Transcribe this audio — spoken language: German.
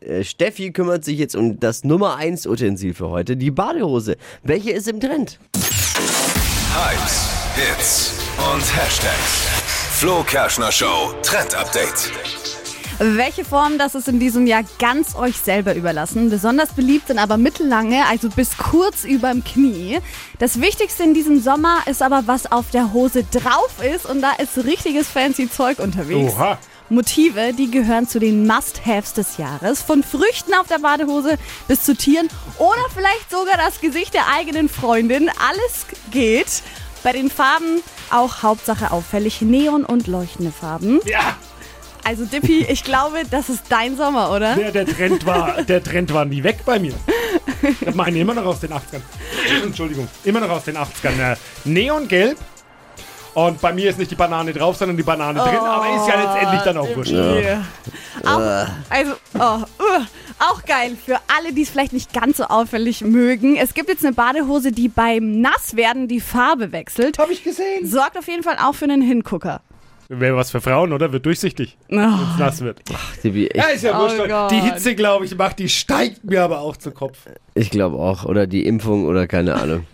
Äh, Steffi kümmert sich jetzt um das Nummer 1 Utensil für heute, die Badehose. Welche ist im Trend? Hypes, Hits und Hashtags. Flo Kerschner Show Trend Update. Welche Form, das ist in diesem Jahr ganz euch selber überlassen. Besonders beliebt sind aber mittellange, also bis kurz überm Knie. Das Wichtigste in diesem Sommer ist aber, was auf der Hose drauf ist. Und da ist richtiges fancy Zeug unterwegs. Oha. Motive, die gehören zu den Must-Haves des Jahres. Von Früchten auf der Badehose bis zu Tieren oder vielleicht sogar das Gesicht der eigenen Freundin. Alles geht. Bei den Farben auch Hauptsache auffällig Neon und leuchtende Farben. Ja, Also Dippy, ich glaube, das ist dein Sommer, oder? der, der, Trend war, der Trend war nie weg bei mir. Ich meine immer noch aus den 80ern. Entschuldigung, immer noch aus den 80ern. Äh, Neongelb. Und bei mir ist nicht die Banane drauf, sondern die Banane drin. Aber ist ja letztendlich dann auch wurscht. Ja. Auch, also, oh, uh, auch geil für alle, die es vielleicht nicht ganz so auffällig mögen. Es gibt jetzt eine Badehose, die beim Nasswerden die Farbe wechselt. Hab ich gesehen. Sorgt auf jeden Fall auch für einen Hingucker. Wäre was für Frauen, oder? Wird durchsichtig, Oh, wenn es nass wird. Tippi, Ja, ich, ist ja Oh wurscht. Die Hitze, glaube ich, macht, die steigt mir aber auch zu Kopf. ich glaube auch. Oder die Impfung oder keine Ahnung.